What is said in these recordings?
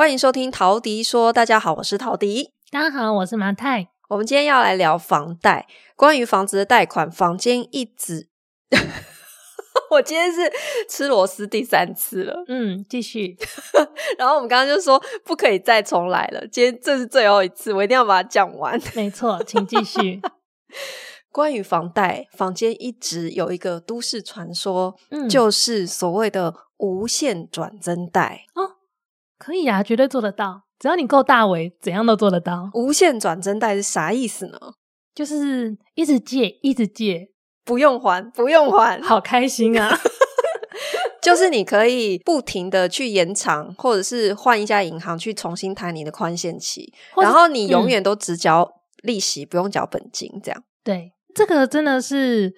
欢迎收听陶迪说，大家好，我是陶迪，大家好，我是马太。我们今天要来聊房贷，关于房子的贷款，房间一直，我今天是吃螺丝第三次了，嗯，继续。然后我们刚刚就说不可以再重来了，今天这是最后一次，我一定要把它讲完。没错，请继续。关于房贷，房间一直有一个都市传说，嗯，就是所谓的无限转增贷哦。可以啊，绝对做得到。只要你够大尾，怎样都做得到。无限转增贷是啥意思呢？就是一直借，一直借，不用还，不用还，好开心啊！就是你可以不停的去延长，或者是换一家银行去重新谈你的宽限期，然后你永远都只缴利息，嗯、不用缴本金，这样。对，这个真的是。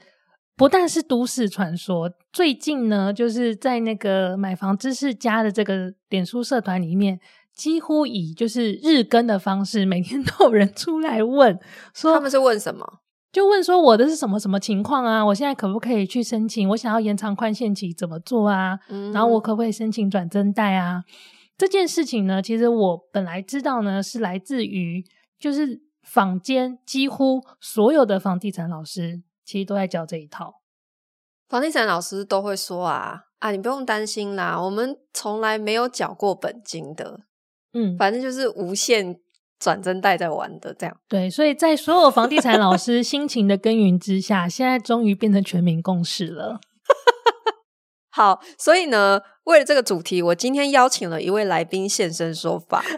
不但是都市传说，最近呢，就是在那个买房知识家的这个脸书社团里面，几乎以就是日更的方式，每天 都有人出来问，说他们是问什么？就问说我的是什么什么情况啊？我现在可不可以去申请？我想要延长宽限期怎么做啊？嗯，然后我可不可以申请转增贷啊？这件事情呢，其实我本来知道呢，是来自于就是坊间几乎所有的房地产老师。其实都在教这一套，房地产老师都会说啊啊，你不用担心啦，我们从来没有缴过本金的，嗯，反正就是无限转增贷在玩的这样。对，所以在所有房地产老师 辛勤的耕耘之下，现在终于变成全民共识了。好，所以呢，为了这个主题，我今天邀请了一位来宾现身说法。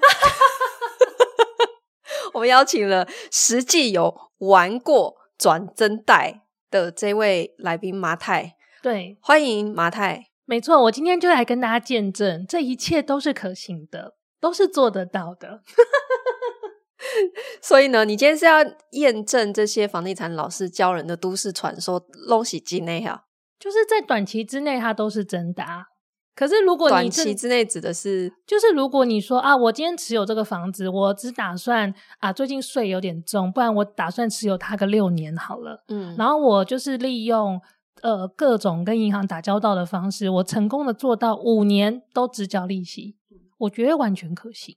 我们邀请了实际有玩过。转增贷的这位来宾马太，对，欢迎马太。没错，我今天就来跟大家见证，这一切都是可行的，都是做得到的。所以呢，你今天是要验证这些房地产老师教人的都市传说，拢是真的哈？就是在短期之内，它都是真的啊。可是，如果你短期之内指的是，就是如果你说啊，我今天持有这个房子，我只打算啊，最近税有点重，不然我打算持有它个六年好了。嗯，然后我就是利用呃各种跟银行打交道的方式，我成功的做到五年都只缴利息，我觉得完全可行。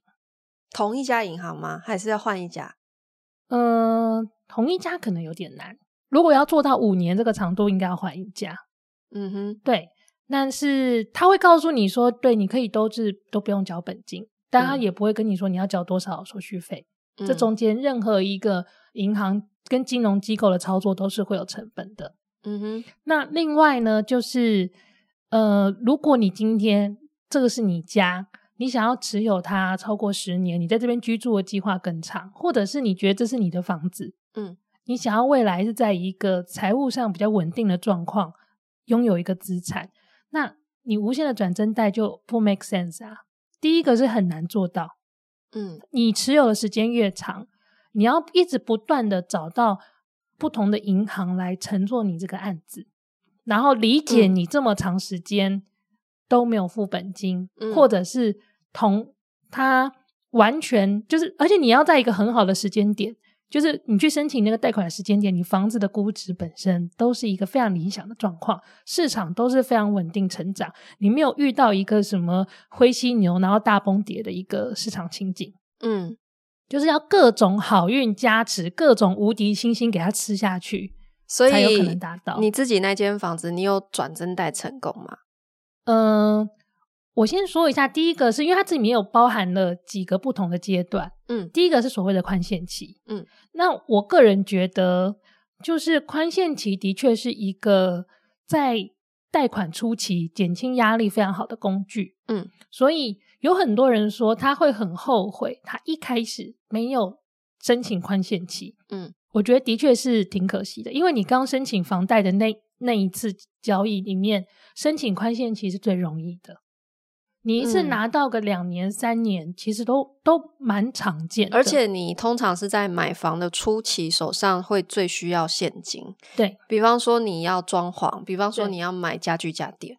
同一家银行吗？还是要换一家？嗯、呃，同一家可能有点难。如果要做到五年这个长度，应该要换一家。嗯哼，对。但是他会告诉你说，对，你可以都是都不用交本金，但他也不会跟你说你要交多少手续费。嗯、这中间任何一个银行跟金融机构的操作都是会有成本的。嗯哼。那另外呢，就是呃，如果你今天这个是你家，你想要持有它超过十年，你在这边居住的计划更长，或者是你觉得这是你的房子，嗯，你想要未来是在一个财务上比较稳定的状况，拥有一个资产。那你无限的转增贷就不 make sense 啊！第一个是很难做到，嗯，你持有的时间越长，你要一直不断的找到不同的银行来乘坐你这个案子，然后理解你这么长时间都没有付本金，嗯，或者是同他完全就是，而且你要在一个很好的时间点。就是你去申请那个贷款的时间点，你房子的估值本身都是一个非常理想的状况，市场都是非常稳定成长，你没有遇到一个什么灰犀牛然后大崩跌的一个市场情景。嗯，就是要各种好运加持，各种无敌星星给它吃下去，所以才有可能达到。你自己那间房子，你有转增贷成功吗？嗯、呃。我先说一下，第一个是因为它这里面有包含了几个不同的阶段，嗯，第一个是所谓的宽限期，嗯，那我个人觉得，就是宽限期的确是一个在贷款初期减轻压力非常好的工具，嗯，所以有很多人说他会很后悔，他一开始没有申请宽限期，嗯，我觉得的确是挺可惜的，因为你刚申请房贷的那那一次交易里面，申请宽限期是最容易的。你一次拿到个两年、三年，嗯、其实都都蛮常见的。而且你通常是在买房的初期，手上会最需要现金。对，比方说你要装潢，比方说你要买家具家电。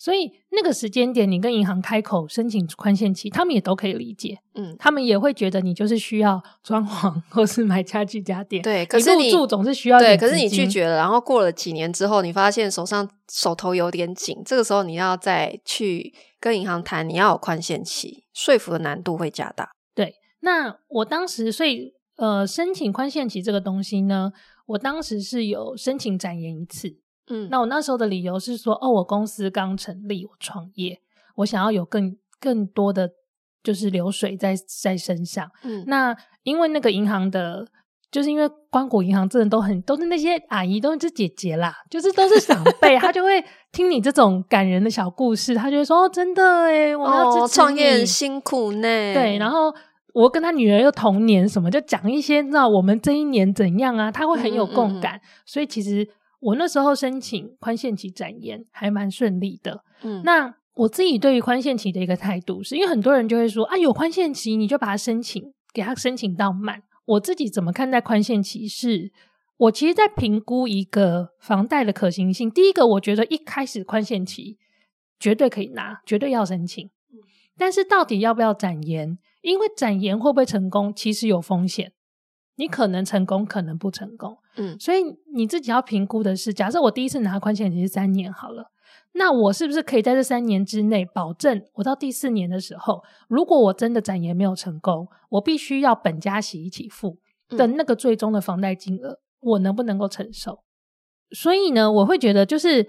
对，所以那个时间点，你跟银行开口申请宽限期，他们也都可以理解。嗯，他们也会觉得你就是需要装潢或是买家具家电。对，可是你入住总是需要对，可是你拒绝了，然后过了几年之后，你发现手上手头有点紧，这个时候你要再去跟银行谈，你要有宽限期，说服的难度会加大。对，那我当时所以呃申请宽限期这个东西呢，我当时是有申请展延一次。嗯，那我那时候的理由是说，哦，我公司刚成立，我创业，我想要有更更多的就是流水在在身上。嗯，那因为那个银行的，就是因为关谷银行真的都很都是那些阿姨，都是姐姐啦，就是都是长辈，她就会 听你这种感人的小故事，她就会说，哦，真的诶，我要支持你，创业很辛苦呢。对，然后我跟他女儿又同年，什么就讲一些，那我们这一年怎样啊？他会很有共感，嗯嗯嗯，所以其实。我那时候申请宽限期展延还蛮顺利的。嗯，那我自己对于宽限期的一个态度是，因为很多人就会说啊，有宽限期你就把它申请，给它申请到满。我自己怎么看待宽限期是？我其实，在评估一个房贷的可行性。第一个，我觉得一开始宽限期绝对可以拿，绝对要申请。但是到底要不要展延？因为展延会不会成功，其实有风险。你可能成功，可能不成功。嗯，所以你自己要评估的是，假设我第一次拿宽限期是三年好了，那我是不是可以在这三年之内保证，我到第四年的时候，如果我真的展延没有成功，我必须要本加息一起付的那个最终的房贷金额，我能不能够承受？所以呢，我会觉得就是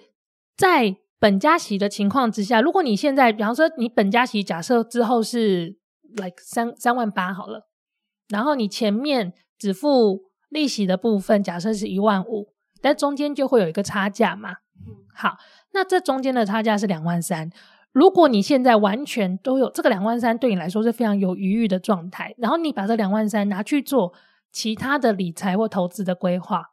在本加息的情况之下，如果你现在，比方说你本加息假设之后是 like 三三万八好了，然后你前面。只付利息的部分，假设是一万五，但中间就会有一个差价嘛。好，那这中间的差价是两万三。如果你现在完全都有这个两万三，对你来说是非常有余裕的状态，然后你把这两万三拿去做其他的理财或投资的规划，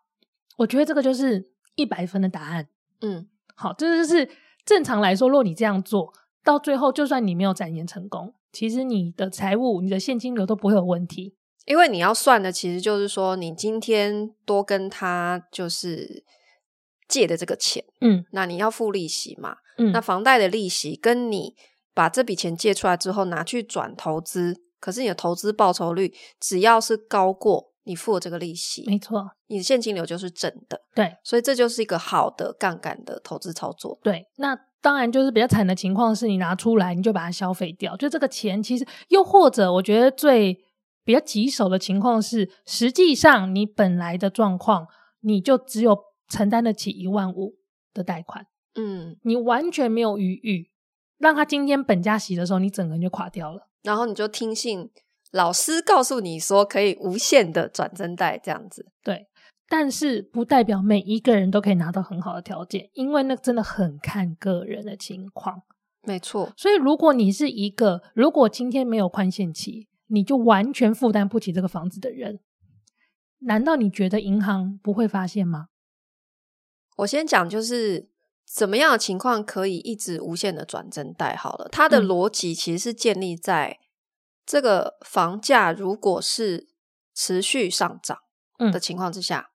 我觉得这个就是一百分的答案。嗯，好，这就是正常来说，如果你这样做到最后，就算你没有展延成功，其实你的财务、你的现金流都不会有问题。因为你要算的，其实就是说，你今天多跟他就是借的这个钱，嗯，那你要付利息嘛，嗯，那房贷的利息跟你把这笔钱借出来之后拿去转投资，可是你的投资报酬率只要是高过你付的这个利息，没错，你的现金流就是正的，对，所以这就是一个好的杠杆的投资操作。对，那当然就是比较惨的情况是你拿出来你就把它消费掉，就这个钱其实又或者我觉得最。比较棘手的情况是，实际上你本来的状况，你就只有承担得起一万五的贷款，嗯，你完全没有余裕，让他今天本加息的时候，你整个人就垮掉了，然后你就听信老师告诉你说可以无限的转增贷这样子，对，但是不代表每一个人都可以拿到很好的条件，因为那真的很看个人的情况，没错。所以如果你是一个，如果今天没有宽限期。你就完全负担不起这个房子的人，难道你觉得银行不会发现吗？我先讲，就是怎么样的情况可以一直无限的转增贷好了。它的逻辑其实是建立在这个房价如果是持续上涨的情况之下，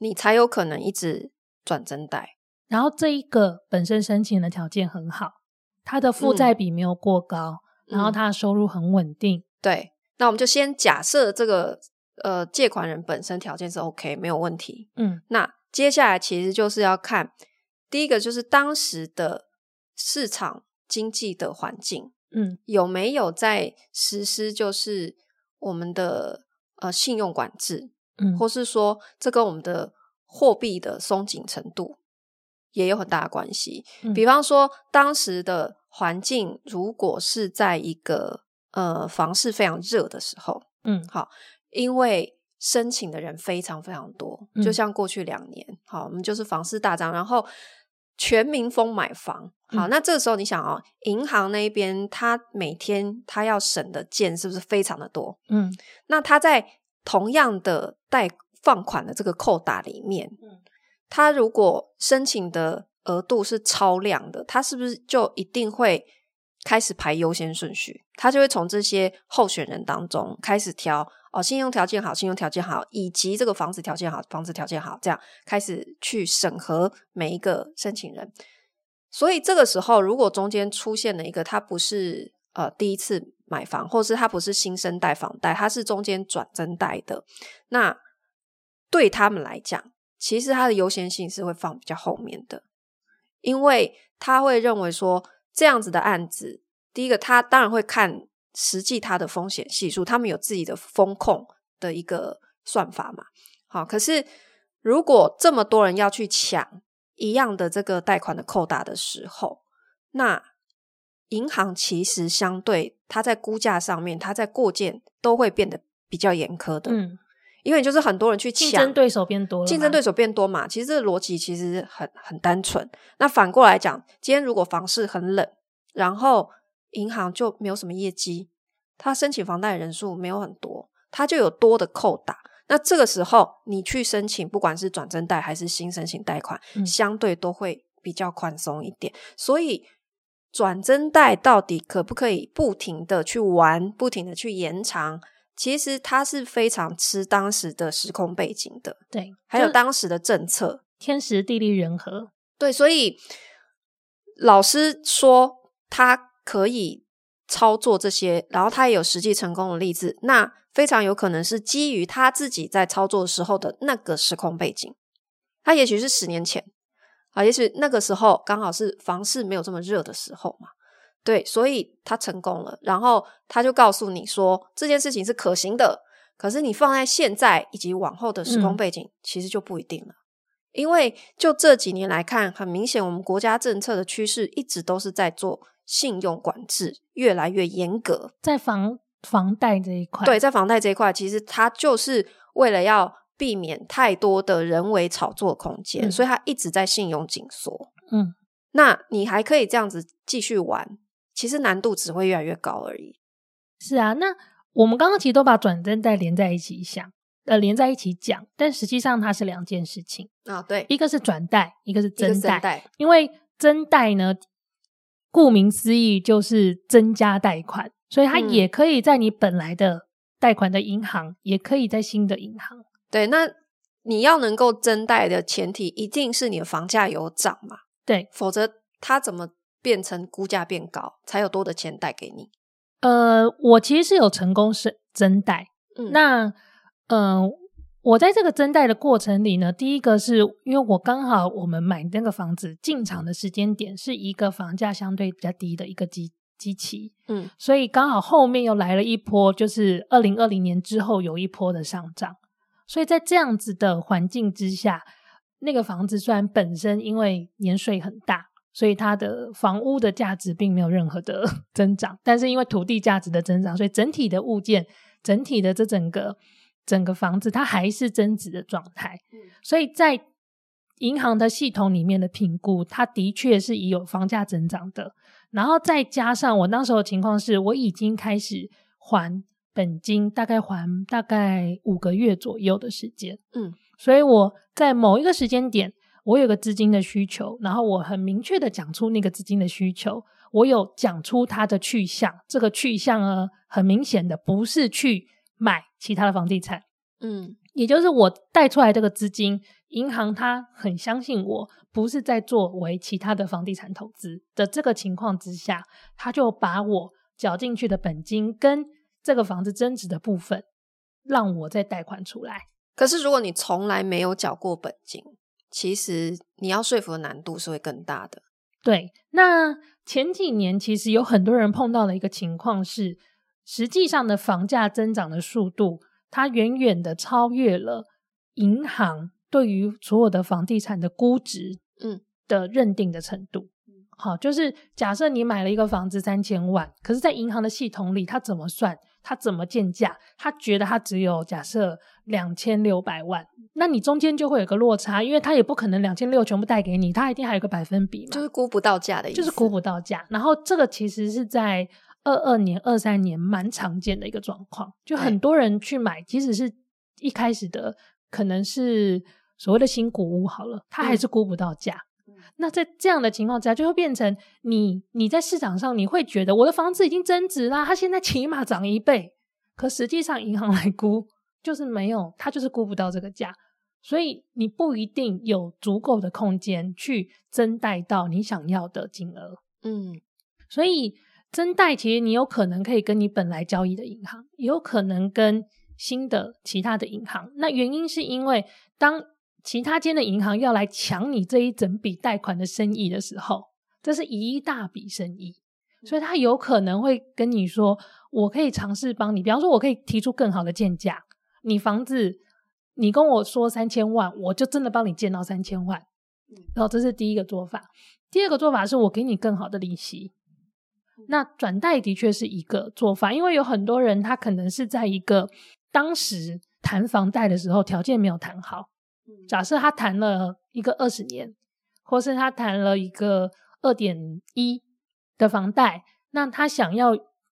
嗯，你才有可能一直转增贷。然后这一个本身申请的条件很好，它的负债比没有过高，嗯，然后它的收入很稳定。对，那我们就先假设这个呃借款人本身条件是 OK，没有问题。嗯，那接下来其实就是要看第一个就是当时的市场经济的环境，嗯，有没有在实施就是我们的呃信用管制，嗯，或是说这跟我们的货币的松紧程度也有很大的关系。嗯，比方说当时的环境如果是在一个呃，房市非常热的时候，嗯，好，因为申请的人非常非常多，嗯、就像过去两年，好，我们就是房市大涨，然后全民疯买房，好，嗯、那这个时候你想哦，银行那边他每天他要审的件是不是非常的多？嗯，那他在同样的贷放款的这个扣打里面，嗯，他如果申请的额度是超量的，他是不是就一定会？开始排优先顺序，他就会从这些候选人当中开始挑哦，信用条件好，信用条件好，以及这个房子条件好，房子条件好，这样开始去审核每一个申请人。所以这个时候，如果中间出现了一个他不是呃第一次买房，或是他不是新生代房贷，他是中间转增贷的，那对他们来讲，其实他的优先性是会放比较后面的，因为他会认为说这样子的案子，第一个他当然会看实际他的风险系数，他们有自己的风控的一个算法嘛。好，可是如果这么多人要去抢。一样的这个贷款的扣打的时候，那银行其实相对它在估价上面，它在过件都会变得比较严苛的。嗯，因为就是很多人去抢，竞争对手变多了，竞争对手变多嘛。其实这个逻辑其实很很单纯。那反过来讲，今天如果房市很冷，然后银行就没有什么业绩，他申请房贷的人数没有很多，他就有多的扣打。那这个时候，你去申请，不管是转增贷还是新申请贷款，嗯，相对都会比较宽松一点。所以，转增贷到底可不可以不停的去玩，不停的去延长？其实它是非常吃当时的时空背景的，对，还有当时的政策，天时地利人和。对，所以老师说他可以操作这些，然后他也有实际成功的例子。那非常有可能是基于他自己在操作的时候的那个时空背景，他也许是十年前啊，也许那个时候刚好是房市没有这么热的时候嘛，对，所以他成功了，然后他就告诉你说这件事情是可行的。可是你放在现在以及往后的时空背景，嗯、其实就不一定了，因为就这几年来看，很明显我们国家政策的趋势一直都是在做信用管制，越来越严格，在房。房贷这一块，对，在房贷这一块，其实它就是为了要避免太多的人为炒作空间，嗯，所以它一直在信用紧缩。嗯，那你还可以这样子继续玩，其实难度只会越来越高而已。是啊，那我们刚刚其实都把转增贷连在一起想，呃，连在一起讲，但实际上它是两件事情啊。对，一个是转贷，一个是增贷。因为增贷呢，顾名思义就是增加贷款。所以它也可以在你本来的贷款的银行，嗯，也可以在新的银行。对，那你要能够增贷的前提，一定是你的房价有涨嘛？对，否则它怎么变成估价变高，才有多的钱贷给你？呃，我其实是有成功是增贷。嗯，那嗯。呃我在这个增贷的过程里呢，第一个是因为我刚好我们买那个房子进场的时间点是一个房价相对比较低的一个基基期，嗯，所以刚好后面又来了一波，就是二零二零年之后有一波的上涨，所以在这样子的环境之下，那个房子虽然本身因为年税很大，所以它的房屋的价值并没有任何的 增长，但是因为土地价值的增长，所以整体的物件，整体的这整个。整个房子它还是增值的状态，所以在银行的系统里面的评估，它的确是已有房价增长的。然后再加上我那时候的情况是，我已经开始还本金，大概还大概五个月左右的时间。嗯，所以我在某一个时间点，我有个资金的需求，然后我很明确的讲出那个资金的需求，我有讲出它的去向。这个去向呢，很明显的不是去。买其他的房地产，嗯，也就是我贷出来这个资金，银行它很相信我，不是在作为其他的房地产投资的这个情况之下，他就把我缴进去的本金跟这个房子增值的部分，让我再贷款出来。可是如果你从来没有缴过本金，其实你要说服的难度是会更大的。对，那前几年其实有很多人碰到的一个情况是。实际上的房价增长的速度，它远远的超越了银行对于所有的房地产的估值，嗯的认定的程度。嗯，好，就是假设你买了一个房子三千万，可是，在银行的系统里，它怎么算？它怎么建价？它觉得它只有假设两千六百万，那你中间就会有个落差，因为它也不可能两千六全部贷给你，它一定还有个百分比嘛，就是估不到价的意思，就是估不到价。然后这个其实是在。二二年、二三年蛮常见的一个状况，就很多人去买，即使是一开始的可能是所谓的新古屋好了，他还是估不到价。嗯。那在这样的情况之下，就会变成你你在市场上你会觉得我的房子已经增值啦，它现在起码涨一倍，可实际上银行来估就是没有，它就是估不到这个价。所以你不一定有足够的空间去增贷到你想要的金额。嗯，所以增贷其实你有可能可以跟你本来交易的银行，也有可能跟新的其他的银行。那原因是因为当其他间的银行要来抢你这一整笔贷款的生意的时候，这是一大笔生意，所以他有可能会跟你说：“我可以尝试帮你，比方说我可以提出更好的建价，你房子。”你跟我说三千万，我就真的帮你建到三千万。然后这是第一个做法。第二个做法是我给你更好的利息。那转贷的确是一个做法，因为有很多人他可能是在一个当时谈房贷的时候条件没有谈好。假设他谈了一个二十年，或是他谈了一个二点一的房贷，那他想要。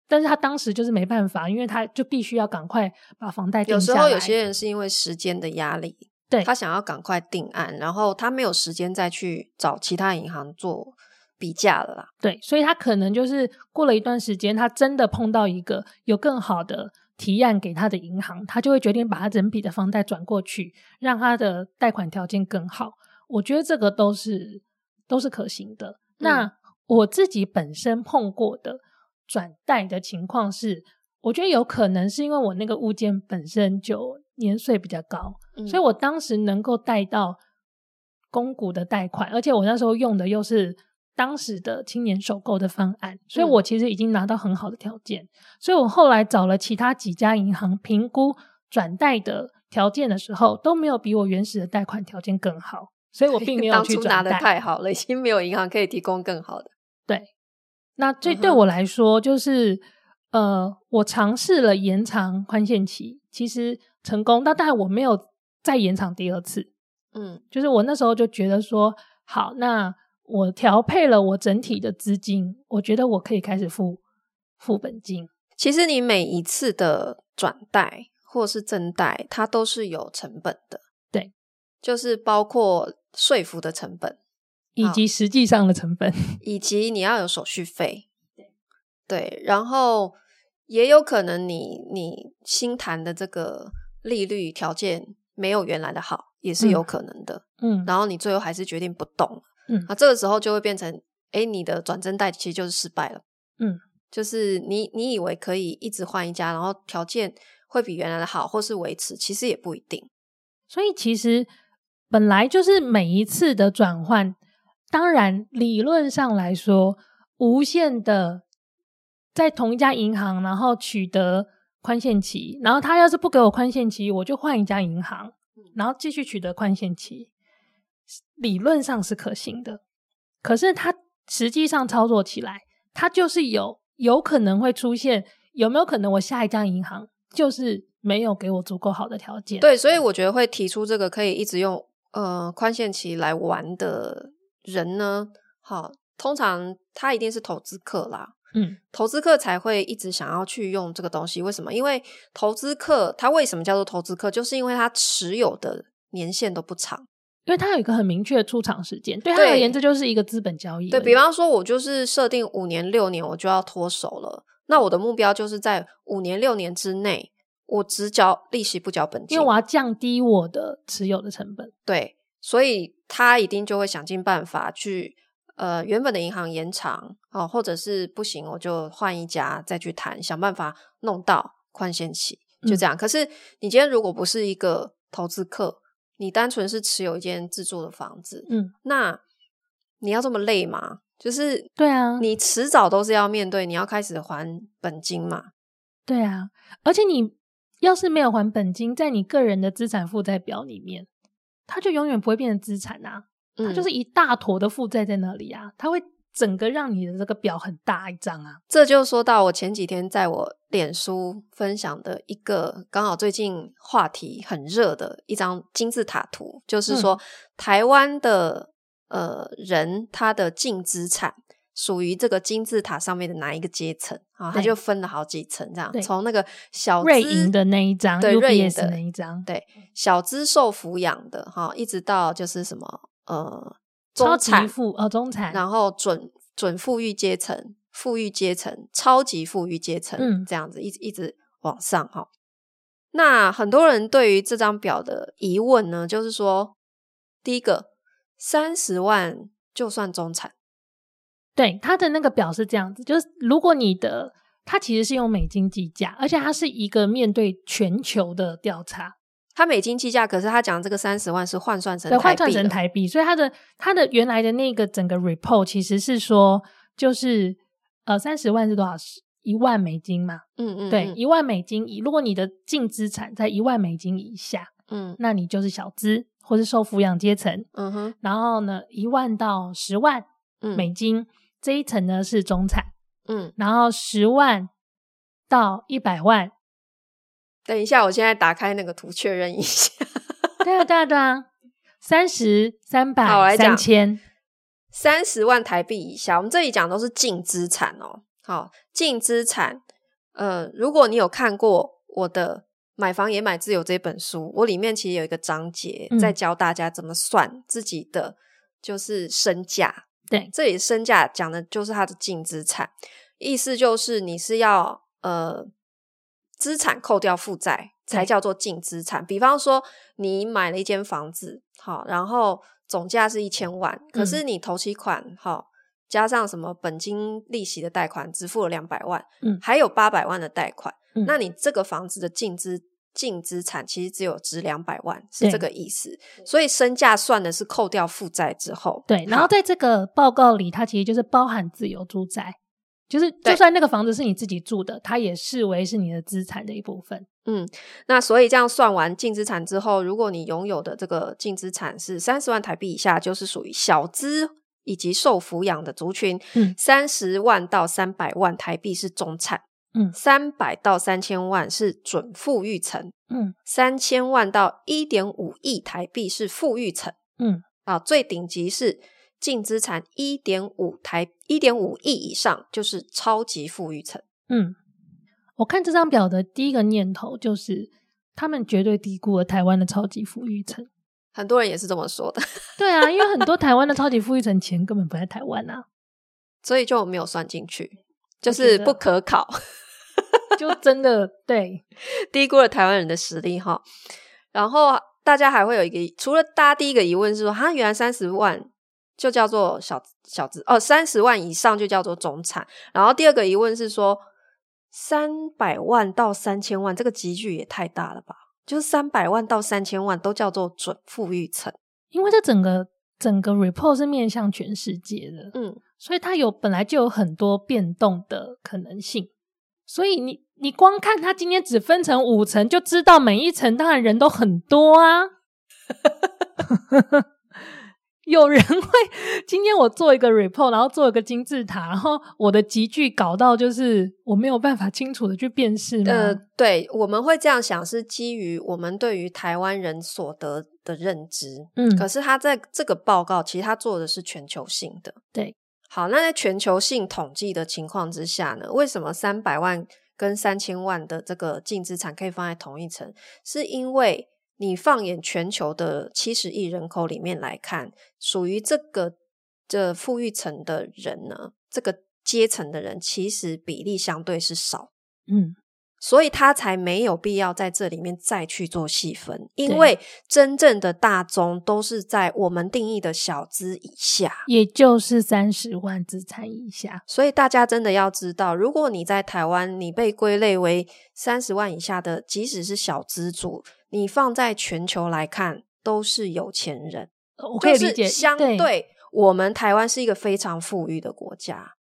但是他当时就是没办法，因为他就必须要赶快把房贷定下来。有时候有些人是因为时间的压力，对，他想要赶快定案，然后他没有时间再去找其他银行做比价了啦。对，所以他可能就是过了一段时间，他真的碰到一个有更好的提案给他的银行，他就会决定把他整笔的房贷转过去，让他的贷款条件更好。我觉得这个都是都是可行的。嗯。那我自己本身碰过的。转贷的情况是，我觉得有可能是因为我那个物件本身就年岁比较高，嗯，所以我当时能够贷到公股的贷款，而且我那时候用的又是当时的青年首购的方案，所以我其实已经拿到很好的条件，嗯，所以我后来找了其他几家银行评估转贷的条件的时候，都没有比我原始的贷款条件更好，所以我并没 有去转贷。当初拿的太好了，已经没有银行可以提供更好的。对。那这对我来说，就是、嗯、呃，我尝试了延长宽限期，其实成功，但但我没有再延长第二次。嗯，就是我那时候就觉得说，好，那我调配了我整体的资金，我觉得我可以开始付付本金。其实你每一次的转贷或是增贷，它都是有成本的，对，就是包括说服的成本。以及实际上的成本，以及你要有手续费，对，然后也有可能你你新谈的这个利率条件没有原来的好，也是有可能的，嗯，然后你最后还是决定不动，嗯，那这个时候就会变成，诶，你的转正贷其实就是失败了，嗯，就是你你以为可以一直换一家，然后条件会比原来的好，或是维持，其实也不一定，所以其实本来就是每一次的转换。当然，理论上来说，无限的在同一家银行，然后取得宽限期，然后他要是不给我宽限期，我就换一家银行，然后继续取得宽限期，理论上是可行的。可是它实际上操作起来，它就是有有可能会出现，有没有可能我下一家银行就是没有给我足够好的条件？对，所以我觉得会提出这个可以一直用呃宽限期来玩的。人呢，好，通常他一定是投资客啦，嗯，投资客才会一直想要去用这个东西。为什么？因为投资客他为什么叫做投资客？就是因为他持有的年限都不长，因为它有一个很明确的出场时间，对他而言，这就是一个资本交易。对，比方说，我就是设定五年、六年，我就要脱手了。那我的目标就是在五年、六年之内，我只交利息，不交本金，因为我要降低我的持有的成本。对。所以他一定就会想尽办法去，呃，原本的银行延长哦，或者是不行，我就换一家再去谈，想办法弄到宽限期，就这样。嗯。可是你今天如果不是一个投资客，你单纯是持有一间自住的房子，嗯，那你要这么累吗？就是对啊，你迟早都是要面对，你要开始还本金嘛。对啊，而且你要是没有还本金，在你个人的资产负债表里面。它就永远不会变成资产啊，它就是一大坨的负债在那里啊，它会整个让你的这个表很大一张啊。这就说到我前几天在我脸书分享的一个刚好最近话题很热的一张金字塔图，就是说台湾的呃人他的净资产。属于这个金字塔上面的哪一个阶层啊？它就分了好几层，这样从那个小瑞银的那一张，对瑞银的那一张，对小资受抚养的哈，一直到就是什么呃中产富呃中产，然后准准富裕阶层、富裕阶层、超级富裕阶层，嗯，这样子一直一直往上哈。那很多人对于这张表的疑问呢，就是说，第一个三十万就算中产？对，他的那个表是这样子，就是如果你的它其实是用美金计价，而且它是一个面对全球的调查。它美金计价，可是他讲这个三十万是换算成台币，换算成台币，所以他的他的原来的那个整个 report 其实是说，就是呃三十万是多少？一万美金嘛，嗯，嗯嗯，对，一万美金以，如果你的净资产在一万美金以下，嗯，那你就是小资或是受抚养阶层，嗯哼，然后呢，一万到十万美金、嗯、这一层呢是中产，嗯，然后十万到一百万，等一下，我现在打开那个图确认一下，对啊对啊对啊，三十三百三千，三十万台币以下，我们这里讲都是净资产哦。好，净资产，呃，如果你有看过我的《买房也买自由》这本书，我里面其实有一个章节在教大家怎么算自己的就是身价。对、嗯，这里身价讲的就是它的净资产，意思就是你是要呃资产扣掉负债才叫做净资产。比方说，你买了一间房子，好，然后总价是一千万，可是你头期款，好。加上什么本金利息的贷款，只付了两百万，嗯，还有八百万的贷款，嗯，那你这个房子的净资净资产其实只有值两百万，是这个意思。所以身价算的是扣掉负债之后，对。然后在这个报告里，它其实就是包含自由住宅，就是就算那个房子是你自己住的，它也视为是你的资产的一部分。嗯，那所以这样算完净资产之后，如果你拥有的这个净资产是三十万台币以下，就是属于小资。以及受抚养的族群，嗯，三十万到三百万台币是中产，嗯，三百到三千万是准富裕层，嗯，三千万到一点五亿台币是富裕层，嗯，啊，最顶级是净资产一点五台一点五亿以上就是超级富裕层，嗯，我看这张表的第一个念头就是他们绝对低估了台湾的超级富裕层。很多人也是这么说的，对啊，因为很多台湾的超级富裕层钱根本不在台湾啊，所以就没有算进去，就是不可考，就真的对。低估了台湾人的实力哈。然后大家还会有一个，除了大家第一个疑问是说，哈，原来三十万就叫做小小资哦，三十万以上就叫做中产。然后第二个疑问是说，三百万到三千万这个级距也太大了吧？就是三百万到三千万都叫做准富裕层，因为这整个整个 report 是面向全世界的，嗯，所以它有本来就有很多变动的可能性，所以你你光看它今天只分成五层，就知道每一层当然人都很多啊。有人会今天我做一个 report，然后做一个金字塔，然后我的级距搞到就是我没有办法清楚的去辨识吗？呃，对，我们会这样想，是基于我们对于台湾人所得的认知。嗯，可是他在这个报告，其实他做的是全球性的。对，好，那在全球性统计的情况之下呢，为什么三百万跟三千万的这个净资产可以放在同一层？是因为你放眼全球的七十亿人口里面来看，属于这个这富裕层的人呢，这个阶层的人其实比例相对是少，嗯，所以他才没有必要在这里面再去做细分，因为真正的大宗都是在我们定义的小资以下，也就是三十万资产以下。所以大家真的要知道，如果你在台湾，你被归类为三十万以下的，即使是小资族。你放在全球来看，都是有钱人。我可以理解，相对我们台湾是一个非常富裕的国家。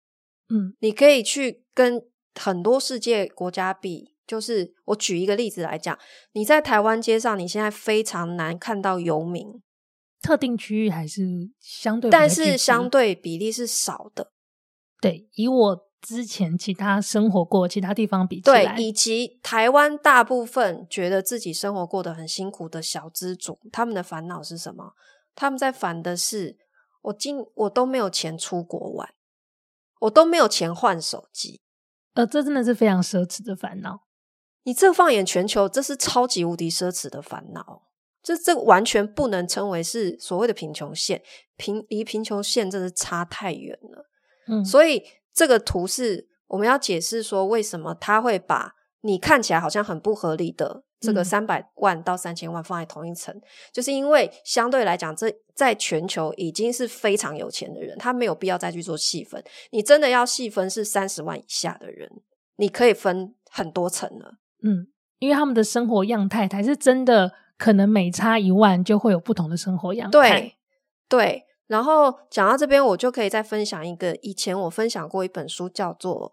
嗯，你可以去跟很多世界国家比。就是我举一个例子来讲，你在台湾街上，你现在非常难看到游民。特定区域还是相对，但是相对比例是少的。对，以我。之前其他生活过其他地方比起来，对，以及台湾大部分觉得自己生活过得很辛苦的小资族，他们的烦恼是什么？他们在烦的是，我今我都没有钱出国玩，我都没有钱换手机，呃，这真的是非常奢侈的烦恼。你这放眼全球，这是超级无敌奢侈的烦恼，这这完全不能称为是所谓的贫穷线，贫离贫穷线真的差太远了。嗯，所以。这个图是我们要解释说，为什么他会把你看起来好像很不合理的这个三百万到三千万放在同一层，嗯、就是因为相对来讲，这在全球已经是非常有钱的人，他没有必要再去做细分。你真的要细分，是三十万以下的人，你可以分很多层了。嗯，因为他们的生活样态才是真的，可能每差一万就会有不同的生活样态。对，对。然后讲到这边，我就可以再分享一个，以前我分享过一本书，叫做《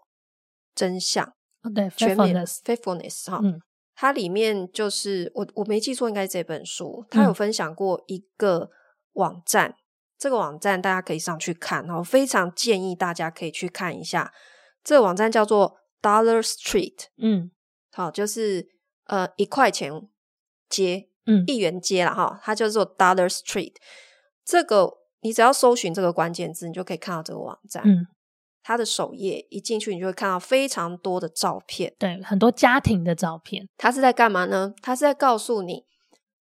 真相》。哦，对，faithfulness faithfulness 哈，嗯，它里面就是我我没记错，应该是这本书，它有分享过一个网站，嗯、这个网站大家可以上去看，然后非常建议大家可以去看一下。这个网站叫做 Dollar Street，嗯，好，就是呃一块钱街，嗯，一元街了哈，它叫做 Dollar Street。这个你只要搜寻这个关键字，你就可以看到这个网站。嗯。他的首页一进去，你就会看到非常多的照片，对，很多家庭的照片。它是在干嘛呢？它是在告诉你，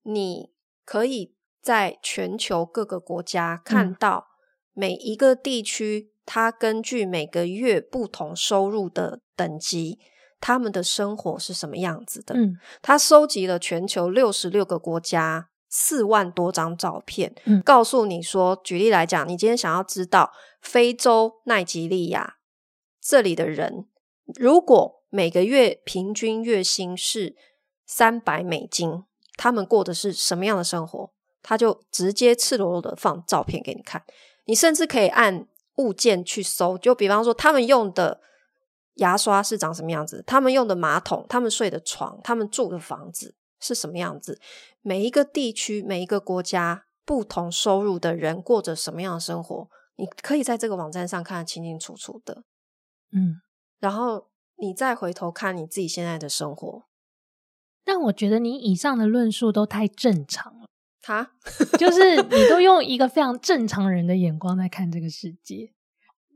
你可以在全球各个国家看到每一个地区，它根据每个月不同收入的等级，他们的生活是什么样子的。嗯，他收集了全球六十六个国家。四万多张照片，嗯，告诉你说，举例来讲，你今天想要知道非洲奈及利亚这里的人，如果每个月平均月薪是三百美金，他们过的是什么样的生活？他就直接赤裸裸的放照片给你看。你甚至可以按物件去搜，就比方说他们用的牙刷是长什么样子，他们用的马桶，他们睡的床，他们住的房子。是什么样子？每一个地区、每一个国家，不同收入的人过着什么样的生活？你可以在这个网站上看得清清楚楚的。嗯，然后你再回头看你自己现在的生活。但我觉得你以上的论述都太正常了，哈，就是你都 用一个非常正常人的眼光在看这个世界。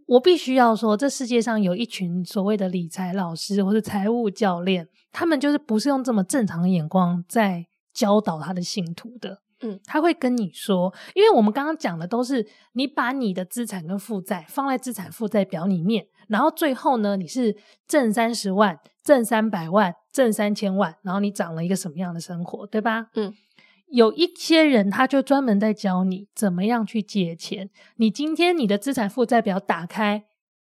我必须要说，这世界上有一群所谓的理财老师或者财务教练，他们就是不是用这么正常的眼光在教导他的信徒的。嗯，他会跟你说，因为我们刚刚讲的都是你把你的资产跟负债放在资产负债表里面，然后最后呢，你是挣三十万、挣三百万、挣三千万，然后你长了一个什么样的生活，对吧？嗯。有一些人，他就专门在教你怎么样去借钱。你今天你的资产负债表打开，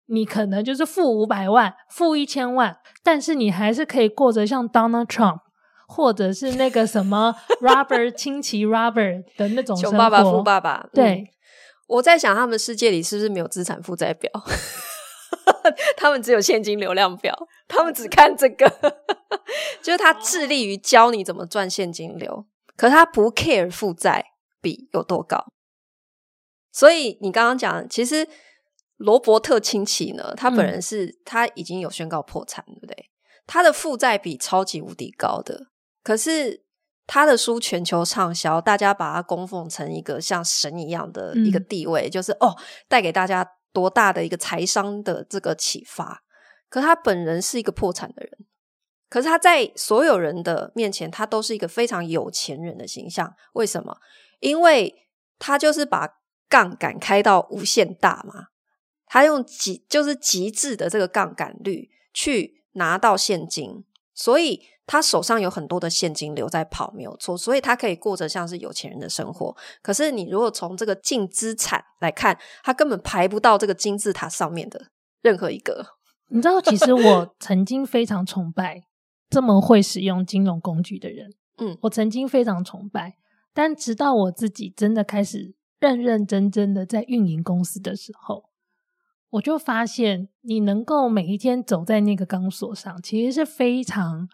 你可能就是负五百万、负一千万，但是你还是可以过着像 Donald Trump 或者是那个什么 Robert 亲戚 Robert 的那种。穷爸爸、富爸爸。对、嗯，我在想，他们世界里是不是没有资产负债表？他们只有现金流量表，他们只看这个，就是他致力于教你怎么赚现金流。可他不 care 负债比有多高，所以你刚刚讲，其实罗伯特清崎呢，他本人是、嗯、他已经有宣告破产，对不对？他的负债比超级无敌高的，可是他的书全球畅销，大家把他供奉成一个像神一样的一个地位，嗯、就是哦，带给大家多大的一个财商的这个启发。可他本人是一个破产的人。可是他在所有人的面前，他都是一个非常有钱人的形象。为什么？因为他就是把杠杆开到无限大嘛。他用极就是极致的这个杠杆率去拿到现金，所以他手上有很多的现金流在跑，没有错。所以他可以过着像是有钱人的生活。可是你如果从这个净资产来看，他根本排不到这个金字塔上面的任何一个。你知道，其实我曾经非常崇拜。这么会使用金融工具的人，嗯，我曾经非常崇拜，但直到我自己真的开始认认真真的在运营公司的时候，我就发现，你能够每一天走在那个钢索上，其实是非常，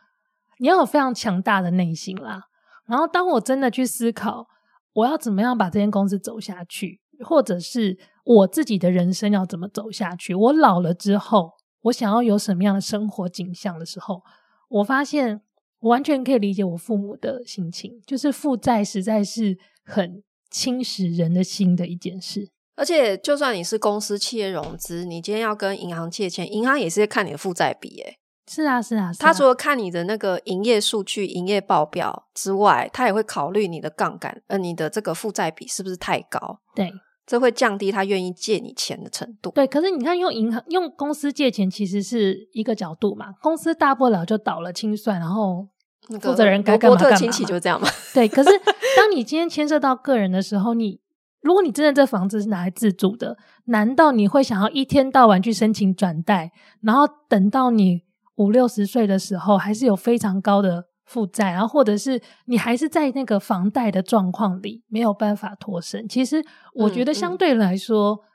你要有非常强大的内心啦。然后，当我真的去思考，我要怎么样把这间公司走下去，或者是我自己的人生要怎么走下去，我老了之后，我想要有什么样的生活景象的时候。我发现，我完全可以理解我父母的心情，就是负债实在是很侵蚀人的心的一件事。而且，就算你是公司企业融资，你今天要跟银行借钱，银行也是看你的负债比。诶是啊，是啊，是啊。他除了看你的那个营业数据、营业报表之外，他也会考虑你的杠杆，呃，你的这个负债比是不是太高？对。这会降低他愿意借你钱的程度。对，可是你看，用银行、用公司借钱，其实是一个角度嘛。公司大不了就倒了清算，然后负责人该干嘛干嘛。亲戚就这样嘛。对，可是 当你今天牵涉到个人的时候，你如果你真的这房子是拿来自住的，难道你会想要一天到晚去申请转贷，然后等到你五六十岁的时候，还是有非常高的？负债，然后或者是你还是在那个房贷的状况里没有办法脱身。其实我觉得相对来说，嗯嗯、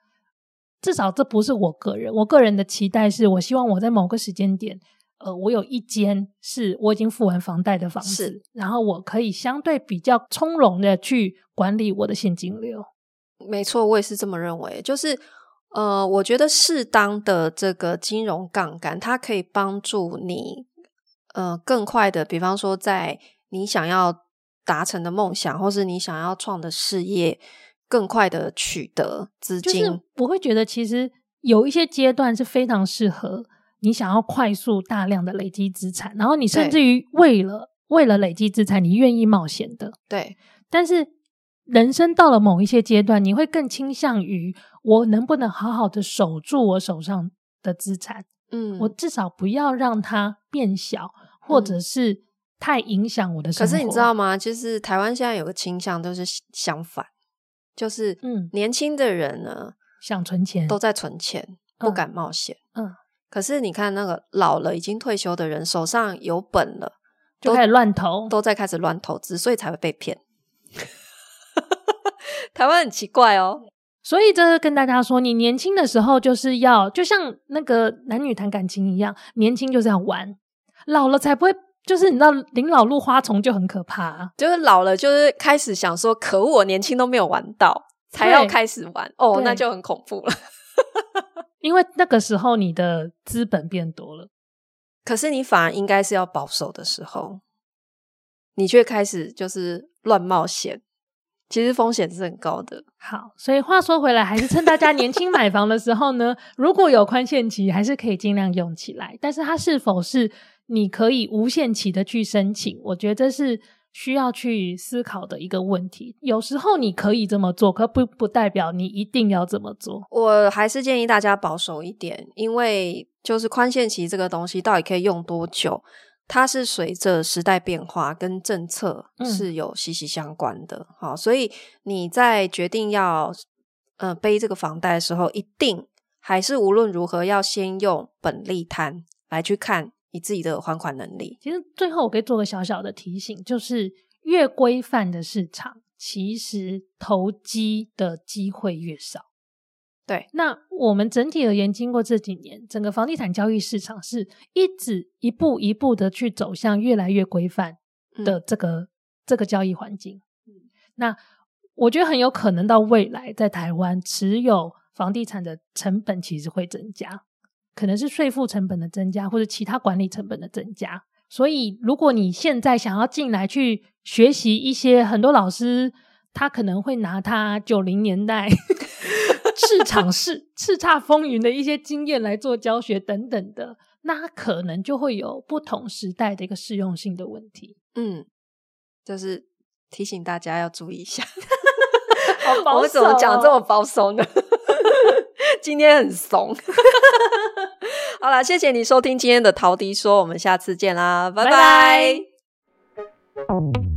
至少这不是我个人。我个人的期待是我希望我在某个时间点，呃，我有一间是我已经付完房贷的房子，是然后我可以相对比较从容的去管理我的现金流。没错，我也是这么认为。就是呃，我觉得适当的这个金融杠杆，它可以帮助你。呃，更快的，比方说，在你想要达成的梦想，或是你想要创的事业，更快的取得资金。就是我会觉得，其实有一些阶段是非常适合你想要快速大量的累积资产，然后你甚至于为了为了累积资产，你愿意冒险的。对。但是人生到了某一些阶段，你会更倾向于我能不能好好的守住我手上的资产。嗯，我至少不要让它变小，或者是太影响我的生活。可是你知道吗？就是台湾现在有个倾向都是相反，就是嗯，年轻的人呢想存钱，都在存钱，不敢冒险。嗯，可是你看那个老了已经退休的人，手上有本了，就开始乱投，都在开始乱投资，所以才会被骗。台湾很奇怪哦。所以，这是跟大家说，你年轻的时候就是要，就像那个男女谈感情一样，年轻就是要玩，老了才不会，就是你知道，临老入花丛就很可怕啊，就是老了就是开始想说，可恶，我年轻都没有玩到，才要开始玩，哦，那就很恐怖了，因为那个时候你的资本变多了，可是你反而应该是要保守的时候，你却开始就是乱冒险。其实风险是很高的。好，所以话说回来，还是趁大家年轻买房的时候呢，如果有宽限期，还是可以尽量用起来。但是它是否是你可以无限期的去申请？我觉得这是需要去思考的一个问题。有时候你可以这么做，可不不代表你一定要这么做。我还是建议大家保守一点，因为就是宽限期这个东西到底可以用多久？它是随着时代变化跟政策是有息息相关的，嗯、好，所以你在决定要呃背这个房贷的时候，一定还是无论如何要先用本利摊来去看你自己的还款能力。其实最后我可以做个小小的提醒，就是越规范的市场，其实投机的机会越少。对，那我们整体而言，经过这几年，整个房地产交易市场是一直一步一步的去走向越来越规范的这个、嗯、这个交易环境。嗯，那我觉得很有可能到未来，在台湾持有房地产的成本其实会增加，可能是税负成本的增加，或者其他管理成本的增加。所以，如果你现在想要进来去学习一些，很多老师他可能会拿他九零年代。市场是叱咤风云的一些经验来做教学等等的，那可能就会有不同时代的一个适用性的问题。嗯，就是提醒大家要注意一下。好保守哦、我怎么讲这么保守呢？今天很怂。好啦，谢谢你收听今天的陶迪说，我们下次见啦，拜拜。拜拜。